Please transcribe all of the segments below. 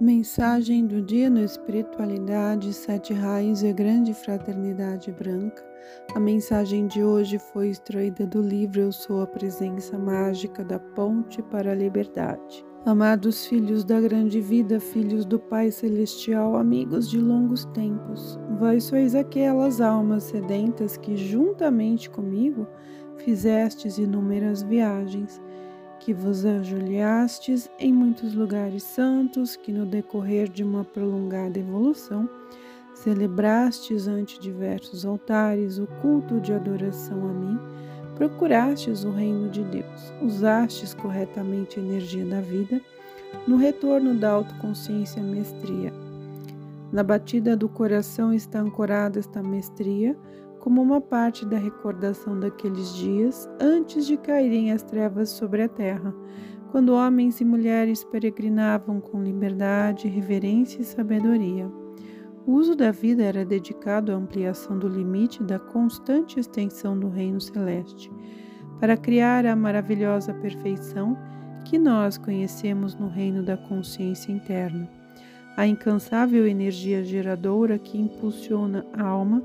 Mensagem do dia no Espiritualidade, Sete Raios e Grande Fraternidade Branca. A mensagem de hoje foi extraída do livro Eu Sou a Presença Mágica da Ponte para a Liberdade. Amados filhos da grande vida, filhos do Pai Celestial, amigos de longos tempos, vós sois aquelas almas sedentas que, juntamente comigo, fizestes inúmeras viagens que vos ajoelhastes em muitos lugares santos, que no decorrer de uma prolongada evolução celebrastes ante diversos altares o culto de adoração a mim, procurastes o reino de Deus, usastes corretamente a energia da vida no retorno da autoconsciência mestria. Na batida do coração está ancorada esta mestria, como uma parte da recordação daqueles dias antes de caírem as trevas sobre a terra, quando homens e mulheres peregrinavam com liberdade, reverência e sabedoria. O uso da vida era dedicado à ampliação do limite da constante extensão do reino celeste, para criar a maravilhosa perfeição que nós conhecemos no reino da consciência interna. A incansável energia geradora que impulsiona a alma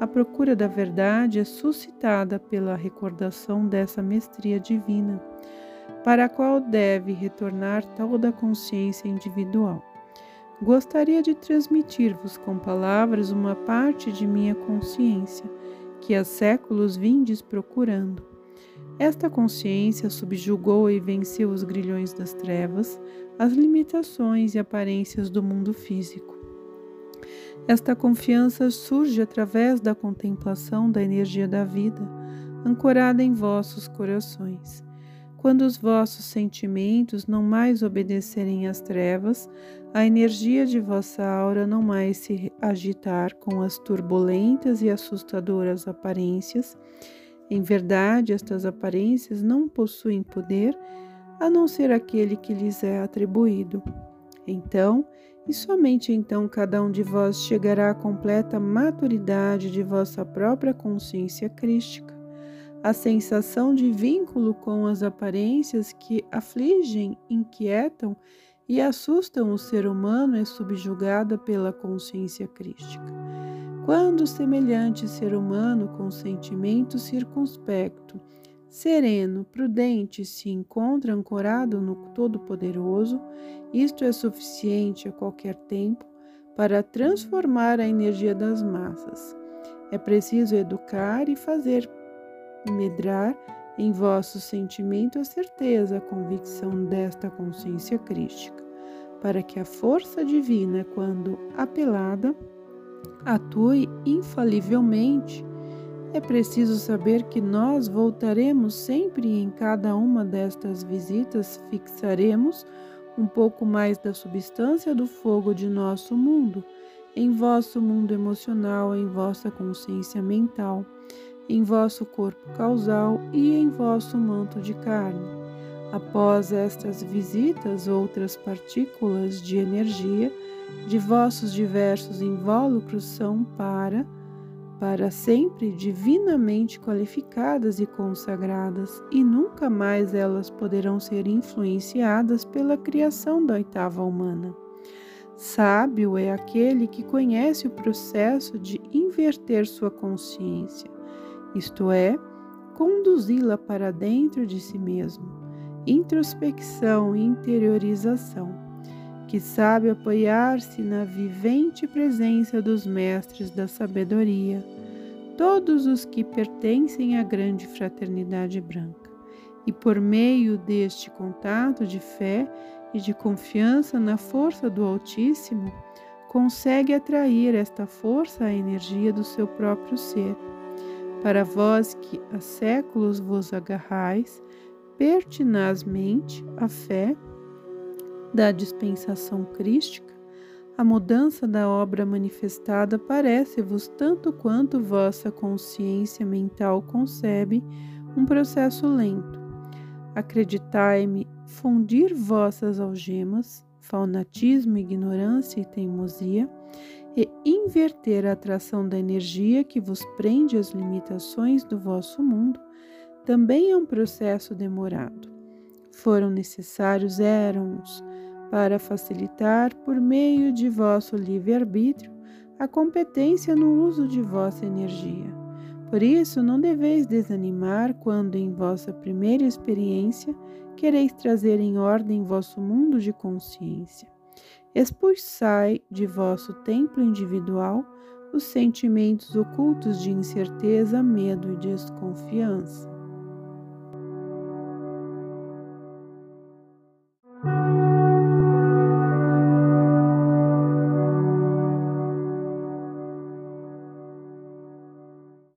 a procura da verdade é suscitada pela recordação dessa mestria divina, para a qual deve retornar toda a consciência individual. Gostaria de transmitir-vos com palavras uma parte de minha consciência, que há séculos vindes procurando. Esta consciência subjugou e venceu os grilhões das trevas, as limitações e aparências do mundo físico. Esta confiança surge através da contemplação da energia da vida, ancorada em vossos corações. Quando os vossos sentimentos não mais obedecerem às trevas, a energia de vossa aura não mais se agitar com as turbulentas e assustadoras aparências, em verdade, estas aparências não possuem poder a não ser aquele que lhes é atribuído. Então, e somente então cada um de vós chegará à completa maturidade de vossa própria consciência crística. A sensação de vínculo com as aparências que afligem, inquietam e assustam o ser humano é subjugada pela consciência crística. Quando semelhante ser humano com sentimento circunspecto sereno, prudente, se encontra ancorado no Todo-Poderoso, isto é suficiente a qualquer tempo para transformar a energia das massas. É preciso educar e fazer medrar em vosso sentimento a certeza, a convicção desta consciência crística, para que a força divina, quando apelada, atue infalivelmente é preciso saber que nós voltaremos sempre em cada uma destas visitas, fixaremos um pouco mais da substância do fogo de nosso mundo, em vosso mundo emocional, em vossa consciência mental, em vosso corpo causal e em vosso manto de carne. Após estas visitas, outras partículas de energia de vossos diversos invólucros são para para sempre divinamente qualificadas e consagradas, e nunca mais elas poderão ser influenciadas pela criação da oitava humana. Sábio é aquele que conhece o processo de inverter sua consciência, isto é, conduzi-la para dentro de si mesmo, introspecção e interiorização, que sabe apoiar-se na vivente presença dos mestres da sabedoria todos os que pertencem à grande fraternidade branca. E por meio deste contato de fé e de confiança na força do Altíssimo, consegue atrair esta força à energia do seu próprio ser. Para vós que há séculos vos agarrais pertinazmente à fé da dispensação crística, a mudança da obra manifestada parece-vos tanto quanto vossa consciência mental concebe um processo lento. Acreditai-me, fundir vossas algemas, faunatismo, ignorância e teimosia, e inverter a atração da energia que vos prende às limitações do vosso mundo, também é um processo demorado. Foram necessários érons para facilitar, por meio de vosso livre-arbítrio, a competência no uso de vossa energia. Por isso, não deveis desanimar quando, em vossa primeira experiência, quereis trazer em ordem vosso mundo de consciência. Expulsai de vosso templo individual os sentimentos ocultos de incerteza, medo e desconfiança.